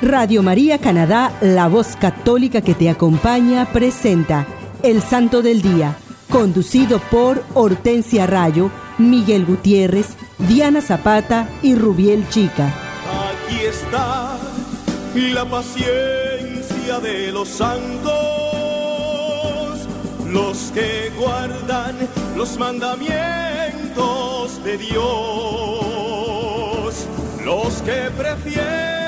Radio María Canadá, la voz católica que te acompaña, presenta El Santo del Día, conducido por Hortensia Rayo, Miguel Gutiérrez, Diana Zapata y Rubiel Chica. Aquí está la paciencia de los santos, los que guardan los mandamientos de Dios, los que prefieren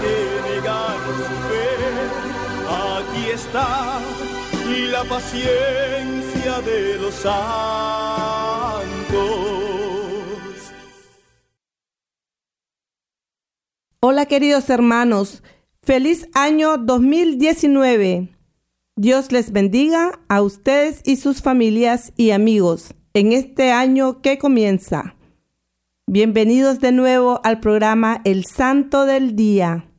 su fe. Aquí está la paciencia de los santos. Hola queridos hermanos, feliz año 2019. Dios les bendiga a ustedes y sus familias y amigos en este año que comienza. Bienvenidos de nuevo al programa El Santo del Día.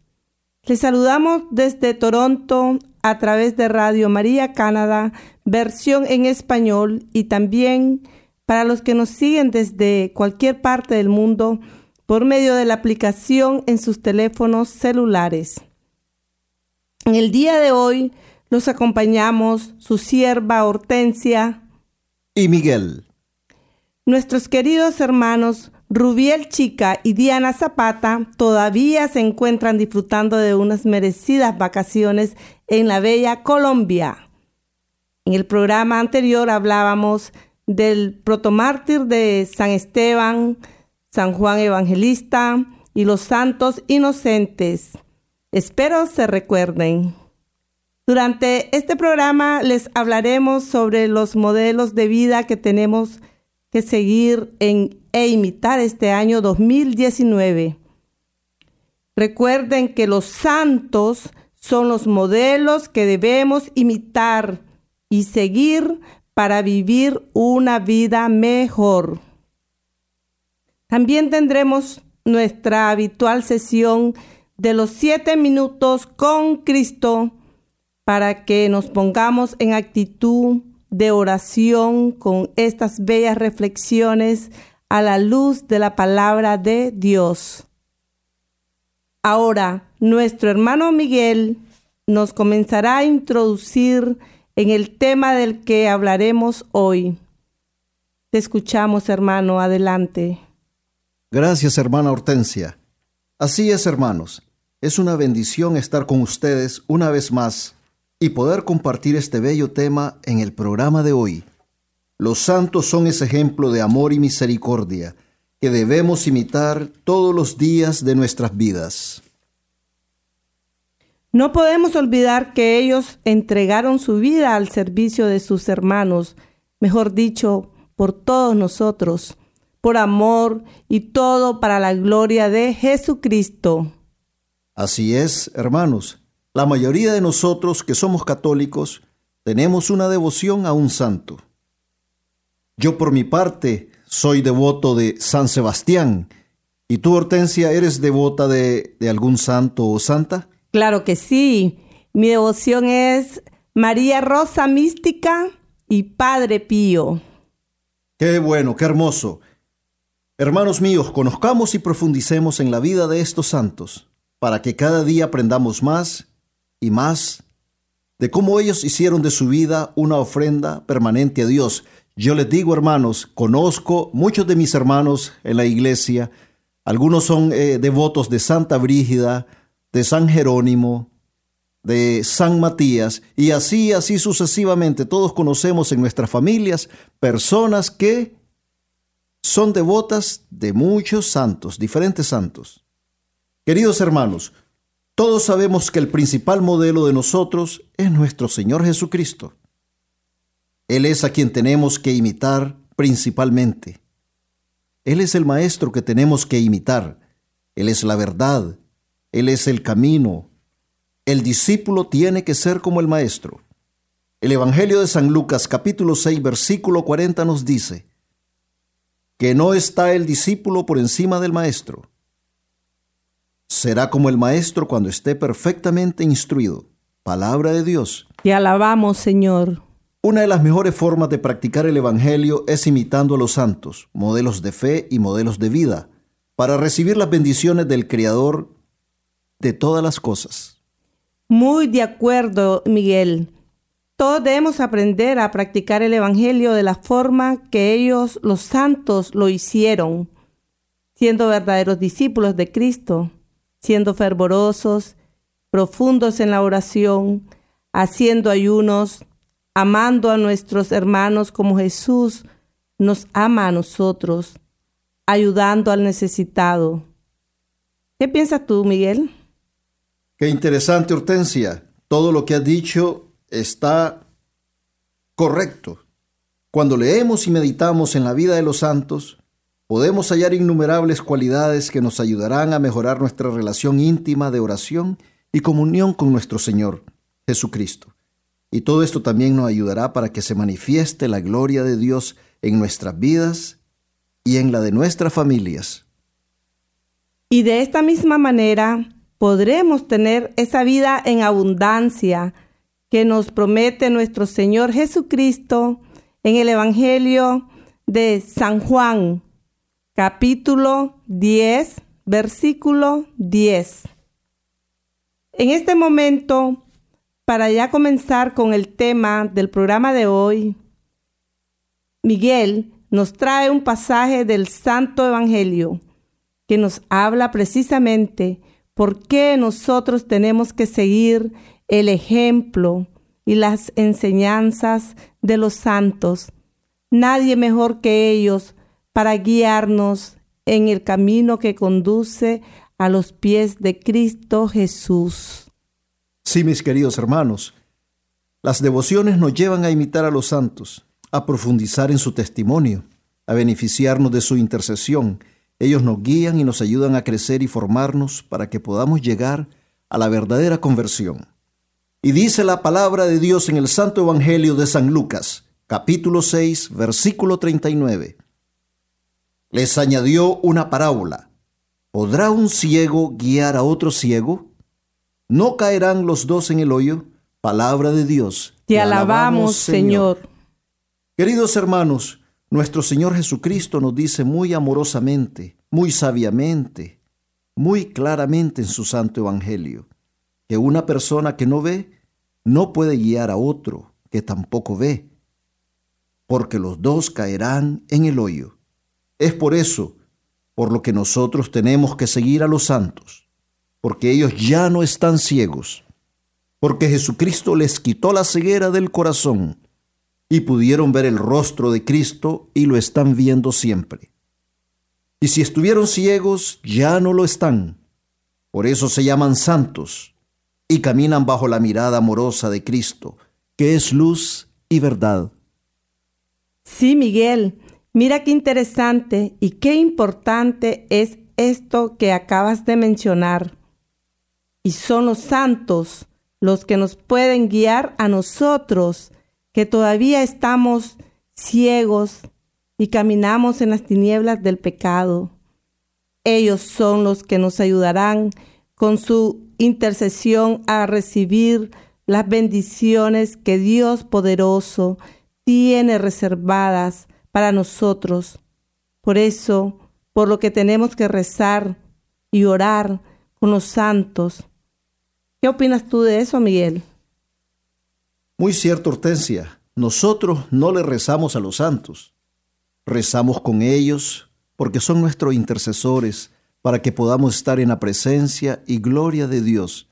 Les saludamos desde Toronto a través de Radio María Canadá, versión en español y también para los que nos siguen desde cualquier parte del mundo por medio de la aplicación en sus teléfonos celulares. En el día de hoy los acompañamos su sierva Hortensia y Miguel. Nuestros queridos hermanos Rubiel Chica y Diana Zapata todavía se encuentran disfrutando de unas merecidas vacaciones en la bella Colombia. En el programa anterior hablábamos del protomártir de San Esteban, San Juan Evangelista y los santos inocentes. Espero se recuerden. Durante este programa les hablaremos sobre los modelos de vida que tenemos que seguir en, e imitar este año 2019. Recuerden que los santos son los modelos que debemos imitar y seguir para vivir una vida mejor. También tendremos nuestra habitual sesión de los siete minutos con Cristo para que nos pongamos en actitud de oración con estas bellas reflexiones a la luz de la palabra de Dios. Ahora, nuestro hermano Miguel nos comenzará a introducir en el tema del que hablaremos hoy. Te escuchamos, hermano, adelante. Gracias, hermana Hortensia. Así es, hermanos. Es una bendición estar con ustedes una vez más y poder compartir este bello tema en el programa de hoy. Los santos son ese ejemplo de amor y misericordia que debemos imitar todos los días de nuestras vidas. No podemos olvidar que ellos entregaron su vida al servicio de sus hermanos, mejor dicho, por todos nosotros, por amor y todo para la gloria de Jesucristo. Así es, hermanos. La mayoría de nosotros que somos católicos tenemos una devoción a un santo. Yo por mi parte soy devoto de San Sebastián. ¿Y tú, Hortensia, eres devota de, de algún santo o santa? Claro que sí. Mi devoción es María Rosa Mística y Padre Pío. Qué bueno, qué hermoso. Hermanos míos, conozcamos y profundicemos en la vida de estos santos, para que cada día aprendamos más y más de cómo ellos hicieron de su vida una ofrenda permanente a Dios. Yo les digo, hermanos, conozco muchos de mis hermanos en la iglesia, algunos son eh, devotos de Santa Brígida, de San Jerónimo, de San Matías, y así, así sucesivamente. Todos conocemos en nuestras familias personas que son devotas de muchos santos, diferentes santos. Queridos hermanos, todos sabemos que el principal modelo de nosotros es nuestro Señor Jesucristo. Él es a quien tenemos que imitar principalmente. Él es el Maestro que tenemos que imitar. Él es la verdad, Él es el camino. El discípulo tiene que ser como el maestro. El Evangelio de San Lucas capítulo 6 versículo 40 nos dice que no está el discípulo por encima del maestro. Será como el maestro cuando esté perfectamente instruido. Palabra de Dios. Te alabamos, Señor. Una de las mejores formas de practicar el Evangelio es imitando a los santos, modelos de fe y modelos de vida, para recibir las bendiciones del Creador de todas las cosas. Muy de acuerdo, Miguel. Todos debemos aprender a practicar el Evangelio de la forma que ellos, los santos, lo hicieron, siendo verdaderos discípulos de Cristo, siendo fervorosos, profundos en la oración, haciendo ayunos, amando a nuestros hermanos como Jesús nos ama a nosotros, ayudando al necesitado. ¿Qué piensas tú, Miguel? Qué interesante, Hortensia. Todo lo que has dicho está correcto. Cuando leemos y meditamos en la vida de los santos, podemos hallar innumerables cualidades que nos ayudarán a mejorar nuestra relación íntima de oración y comunión con nuestro Señor Jesucristo. Y todo esto también nos ayudará para que se manifieste la gloria de Dios en nuestras vidas y en la de nuestras familias. Y de esta misma manera podremos tener esa vida en abundancia que nos promete nuestro Señor Jesucristo en el Evangelio de San Juan, capítulo 10, versículo 10. En este momento para ya comenzar con el tema del programa de hoy, Miguel nos trae un pasaje del Santo Evangelio que nos habla precisamente por qué nosotros tenemos que seguir el ejemplo y las enseñanzas de los santos. Nadie mejor que ellos para guiarnos en el camino que conduce a los pies de Cristo Jesús. Sí, mis queridos hermanos, las devociones nos llevan a imitar a los santos, a profundizar en su testimonio, a beneficiarnos de su intercesión. Ellos nos guían y nos ayudan a crecer y formarnos para que podamos llegar a la verdadera conversión. Y dice la palabra de Dios en el Santo Evangelio de San Lucas, capítulo 6, versículo 39. Les añadió una parábola. ¿Podrá un ciego guiar a otro ciego? ¿No caerán los dos en el hoyo? Palabra de Dios. Te, alabamos, Señor. Queridos hermanos, nuestro Señor Jesucristo nos dice muy amorosamente, muy sabiamente, muy claramente en su santo Evangelio, que una persona que no ve no puede guiar a otro que tampoco ve, porque los dos caerán en el hoyo. Es por eso por lo que nosotros tenemos que seguir a los santos porque ellos ya no están ciegos, porque Jesucristo les quitó la ceguera del corazón y pudieron ver el rostro de Cristo y lo están viendo siempre. Y si estuvieron ciegos, ya no lo están. Por eso se llaman santos y caminan bajo la mirada amorosa de Cristo, que es luz y verdad. Sí, Miguel, mira qué interesante y qué importante es esto que acabas de mencionar y son los santos los que nos pueden guiar a nosotros que todavía estamos ciegos y caminamos en las tinieblas del pecado. Ellos son los que nos ayudarán con su intercesión a recibir las bendiciones que Dios poderoso tiene reservadas para nosotros. Por eso, por lo que tenemos que rezar y orar con los santos, ¿Qué opinas tú de eso, Miguel? Muy cierto, Hortensia. Nosotros no le rezamos a los santos. Rezamos con ellos porque son nuestros intercesores para que podamos estar en la presencia y gloria de Dios,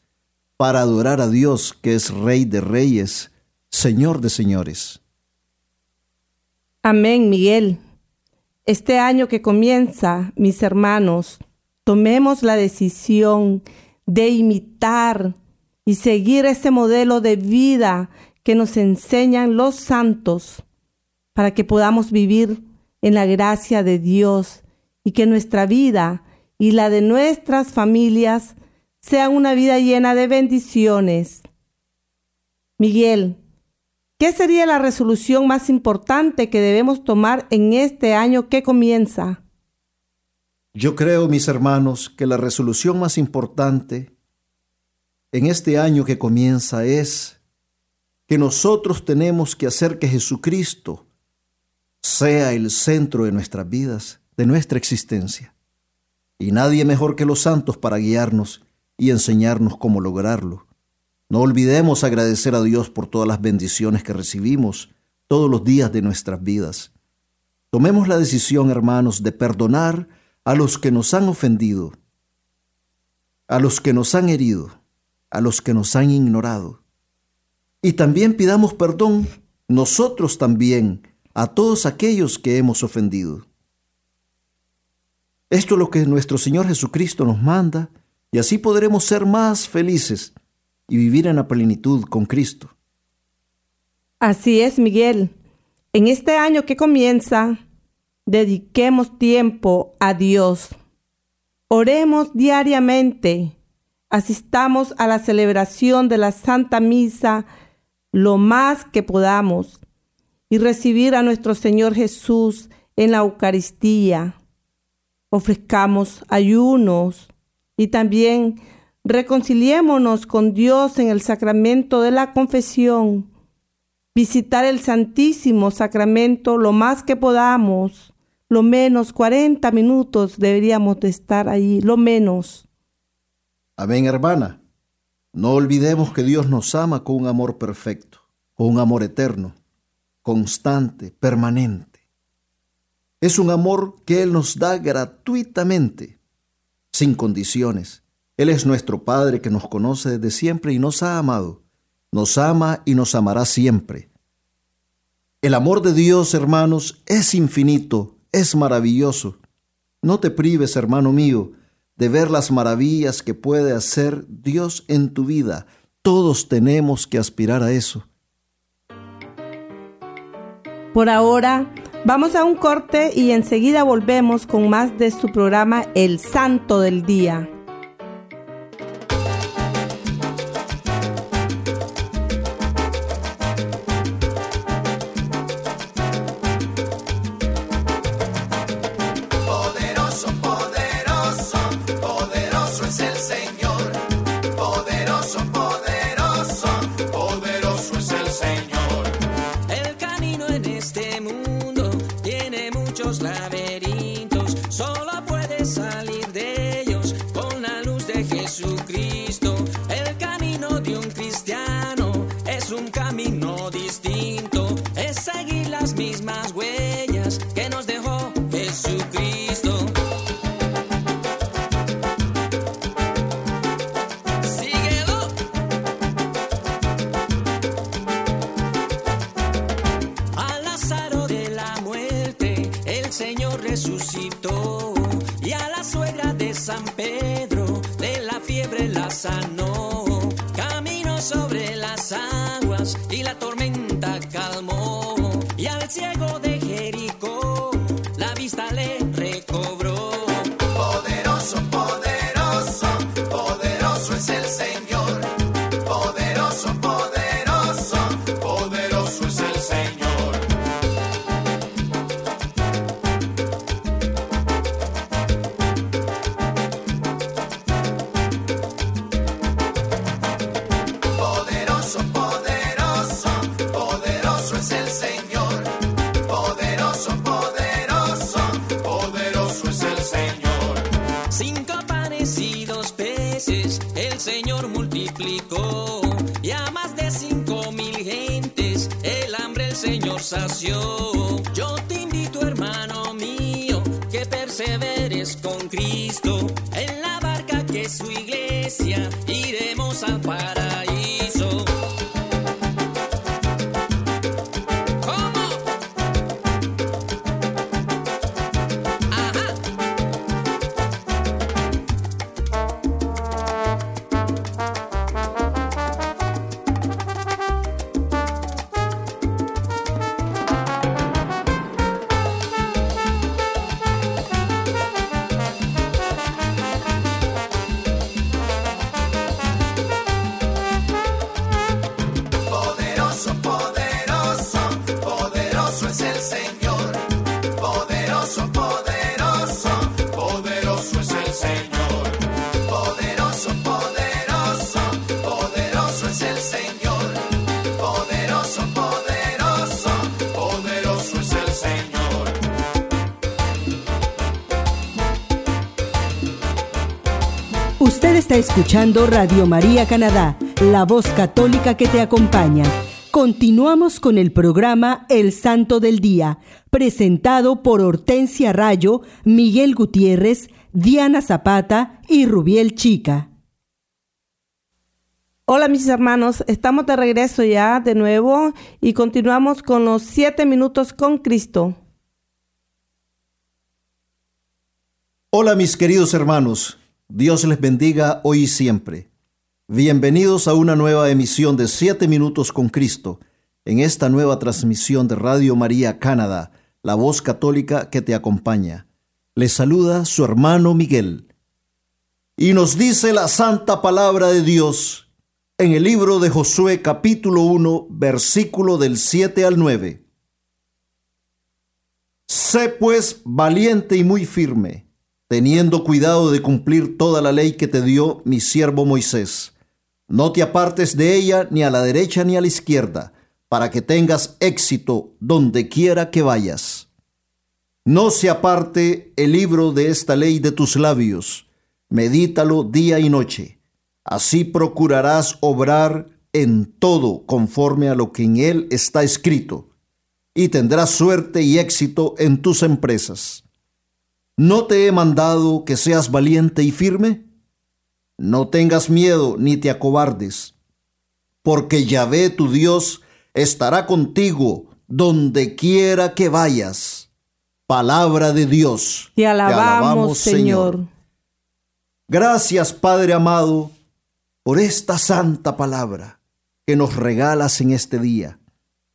para adorar a Dios que es Rey de Reyes, Señor de Señores. Amén, Miguel. Este año que comienza, mis hermanos, tomemos la decisión de imitar y seguir ese modelo de vida que nos enseñan los santos para que podamos vivir en la gracia de Dios y que nuestra vida y la de nuestras familias sea una vida llena de bendiciones. Miguel, ¿qué sería la resolución más importante que debemos tomar en este año que comienza? Yo creo, mis hermanos, que la resolución más importante en este año que comienza es que nosotros tenemos que hacer que Jesucristo sea el centro de nuestras vidas, de nuestra existencia. Y nadie mejor que los santos para guiarnos y enseñarnos cómo lograrlo. No olvidemos agradecer a Dios por todas las bendiciones que recibimos todos los días de nuestras vidas. Tomemos la decisión, hermanos, de perdonar a los que nos han ofendido, a los que nos han herido, a los que nos han ignorado. Y también pidamos perdón nosotros también a todos aquellos que hemos ofendido. Esto es lo que nuestro Señor Jesucristo nos manda y así podremos ser más felices y vivir en la plenitud con Cristo. Así es, Miguel. En este año que comienza, dediquemos tiempo a Dios. Oremos diariamente. Asistamos a la celebración de la Santa Misa lo más que podamos y recibir a nuestro Señor Jesús en la Eucaristía. Ofrezcamos ayunos y también reconciliémonos con Dios en el sacramento de la confesión. Visitar el Santísimo Sacramento lo más que podamos. Lo menos 40 minutos deberíamos de estar ahí, lo menos. Amén, hermana. No olvidemos que Dios nos ama con un amor perfecto, con un amor eterno constante, permanente. Es un amor que Él nos da gratuitamente, sin condiciones. Él es nuestro Padre que nos conoce desde siempre y nos ha amado. Nos ama y nos amará siempre. El amor de Dios, hermanos, es infinito, es maravilloso. No te prives, hermano mío, de ver las maravillas que puede hacer Dios en tu vida. Todos tenemos que aspirar a eso. Por ahora, vamos a un corte y enseguida volvemos con más de su programa El Santo del Día. Usted está escuchando Radio María Canadá, la voz católica que te acompaña. Continuamos con el programa El Santo del Día, presentado por Hortensia Rayo, Miguel Gutiérrez, Diana Zapata y Rubiel Chica. Hola mis hermanos, estamos de regreso ya de nuevo y continuamos con los siete minutos con Cristo. Hola mis queridos hermanos, Dios les bendiga hoy y siempre. Bienvenidos a una nueva emisión de siete minutos con Cristo, en esta nueva transmisión de Radio María Canadá, la voz católica que te acompaña. Les saluda su hermano Miguel. Y nos dice la santa palabra de Dios en el libro de Josué capítulo 1, versículo del 7 al 9. Sé pues valiente y muy firme, teniendo cuidado de cumplir toda la ley que te dio mi siervo Moisés. No te apartes de ella ni a la derecha ni a la izquierda, para que tengas éxito donde quiera que vayas. No se aparte el libro de esta ley de tus labios, medítalo día y noche Así procurarás obrar en todo conforme a lo que en él está escrito, y tendrás suerte y éxito en tus empresas. ¿No te he mandado que seas valiente y firme? No tengas miedo ni te acobardes, porque Yahvé tu Dios estará contigo donde quiera que vayas. Palabra de Dios. Te alabamos, Señor. Gracias, Padre amado por esta santa palabra que nos regalas en este día,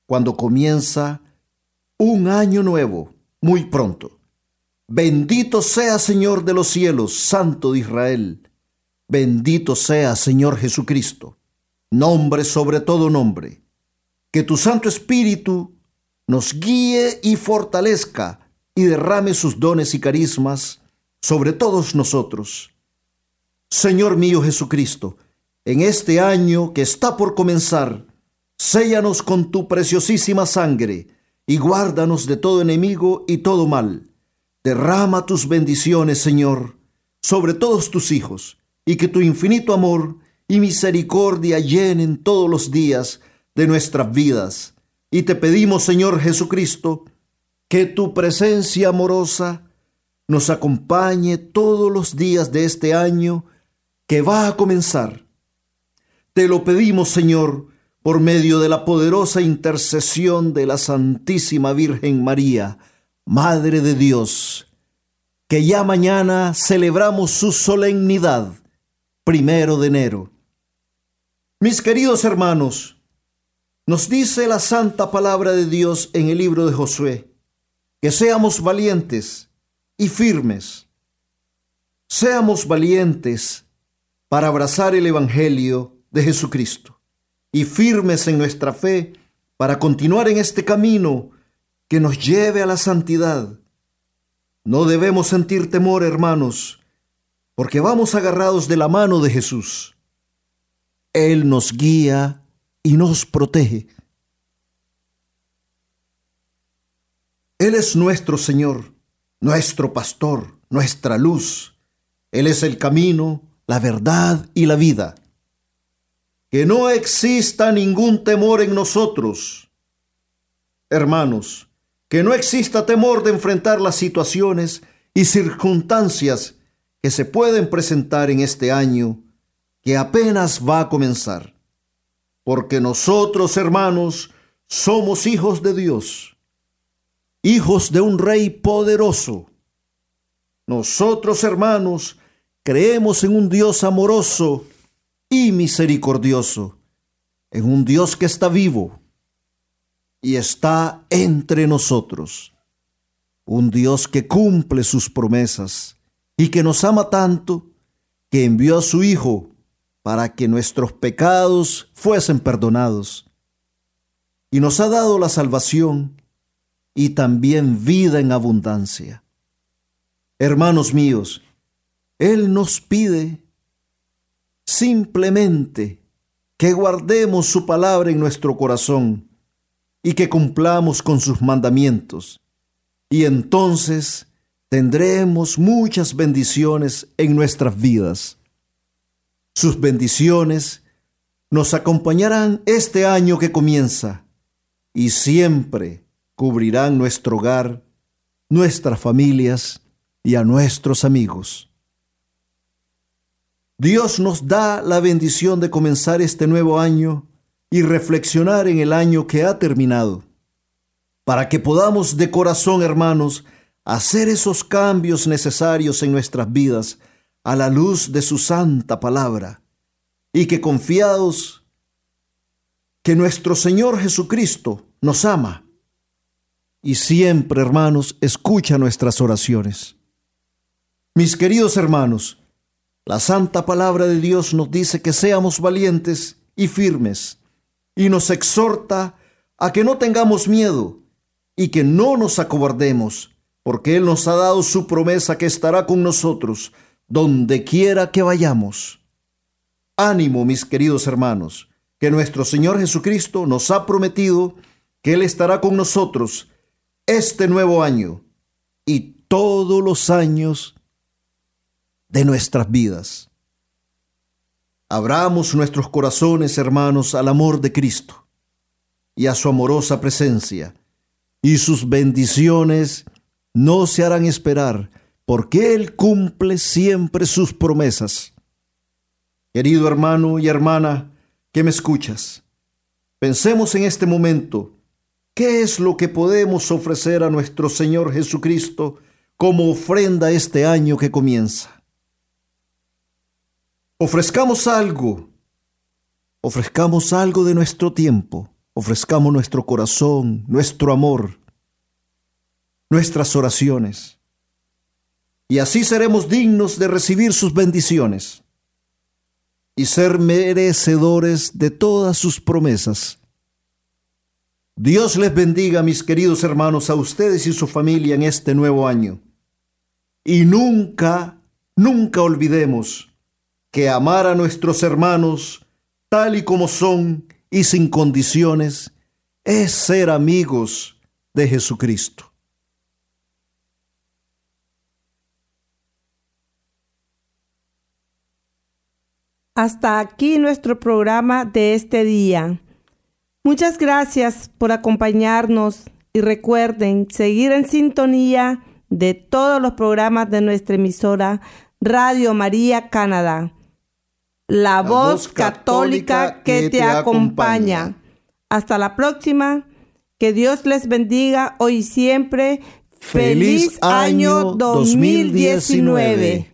cuando comienza un año nuevo, muy pronto. Bendito sea Señor de los cielos, Santo de Israel. Bendito sea Señor Jesucristo, nombre sobre todo nombre. Que tu Santo Espíritu nos guíe y fortalezca y derrame sus dones y carismas sobre todos nosotros. Señor mío Jesucristo, en este año que está por comenzar, séllanos con tu preciosísima sangre y guárdanos de todo enemigo y todo mal. Derrama tus bendiciones, Señor, sobre todos tus hijos, y que tu infinito amor y misericordia llenen todos los días de nuestras vidas. Y te pedimos, Señor Jesucristo, que tu presencia amorosa nos acompañe todos los días de este año que va a comenzar te lo pedimos, Señor, por medio de la poderosa intercesión de la Santísima Virgen María, Madre de Dios, que ya mañana celebramos su solemnidad, primero de enero. Mis queridos hermanos, nos dice la santa palabra de Dios en el libro de Josué, que seamos valientes y firmes. Seamos valientes para abrazar el Evangelio de Jesucristo y firmes en nuestra fe para continuar en este camino que nos lleve a la santidad. No debemos sentir temor, hermanos, porque vamos agarrados de la mano de Jesús. Él nos guía y nos protege. Él es nuestro Señor, nuestro pastor, nuestra luz. Él es el camino, la verdad y la vida que no exista ningún temor en nosotros. Hermanos, que no exista temor de enfrentar las situaciones y circunstancias que se pueden presentar en este año que apenas va a comenzar. Porque nosotros, hermanos, somos hijos de Dios, hijos de un rey poderoso. Nosotros, hermanos, creemos en un Dios amoroso y misericordioso, en un Dios que está vivo y está entre nosotros, un Dios que cumple sus promesas y que nos ama tanto que envió a su Hijo para que nuestros pecados fuesen perdonados y nos ha dado la salvación y también vida en abundancia. Hermanos míos, Él nos pide simplemente que guardemos su palabra en nuestro corazón y que cumplamos con sus mandamientos. Y entonces tendremos muchas bendiciones en nuestras vidas. Sus bendiciones nos acompañarán este año que comienza y siempre cubrirán nuestro hogar, nuestras familias y a nuestros amigos. Dios nos da la bendición de comenzar este nuevo año y reflexionar en el año que ha terminado, para que podamos de corazón, hermanos, hacer esos cambios necesarios en nuestras vidas a la luz de su santa palabra, y que confiados que nuestro Señor Jesucristo nos ama y siempre, hermanos, escucha nuestras oraciones. Mis queridos hermanos, la santa palabra de Dios nos dice que seamos valientes y firmes y nos exhorta a que no tengamos miedo y que no nos acobardemos, porque Él nos ha dado su promesa que estará con nosotros donde quiera que vayamos. Ánimo, mis queridos hermanos, que nuestro Señor Jesucristo nos ha prometido que Él estará con nosotros este nuevo año y todos los años de nuestras vidas. Abramos nuestros corazones, hermanos, al amor de Cristo y a su amorosa presencia, y sus bendiciones no se harán esperar, porque Él cumple siempre sus promesas. Querido hermano y hermana que me escuchas, pensemos en este momento, ¿qué es lo que podemos ofrecer a nuestro Señor Jesucristo como ofrenda este año que comienza? Ofrezcamos algo, ofrezcamos algo de nuestro tiempo, ofrezcamos nuestro corazón, nuestro amor, nuestras oraciones, y así seremos dignos de recibir sus bendiciones y ser merecedores de todas sus promesas. Dios les bendiga, mis queridos hermanos, a ustedes y su familia en este nuevo año. Y nunca, nunca olvidemos que amar a nuestros hermanos tal y como son y sin condiciones es ser amigos de Jesucristo. Hasta aquí nuestro programa de este día. Muchas gracias por acompañarnos y recuerden seguir en sintonía de todos los programas de nuestra emisora Radio María Canadá la, voz católica que te acompaña. Hasta la próxima. Que Dios les bendiga hoy y siempre. Feliz, año 2019.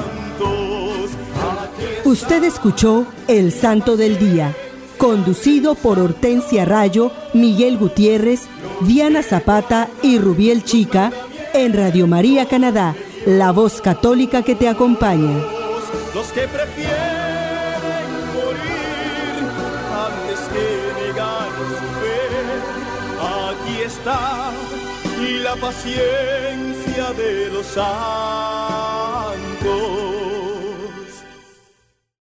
Usted escuchó El Santo del Día, conducido por Hortensia Rayo, Miguel Gutiérrez, Diana Zapata y Rubiel Chica en Radio María Canadá, la voz católica que te acompaña. Los que prefieren morir antes que negar su fe, aquí está la paciencia de los santos.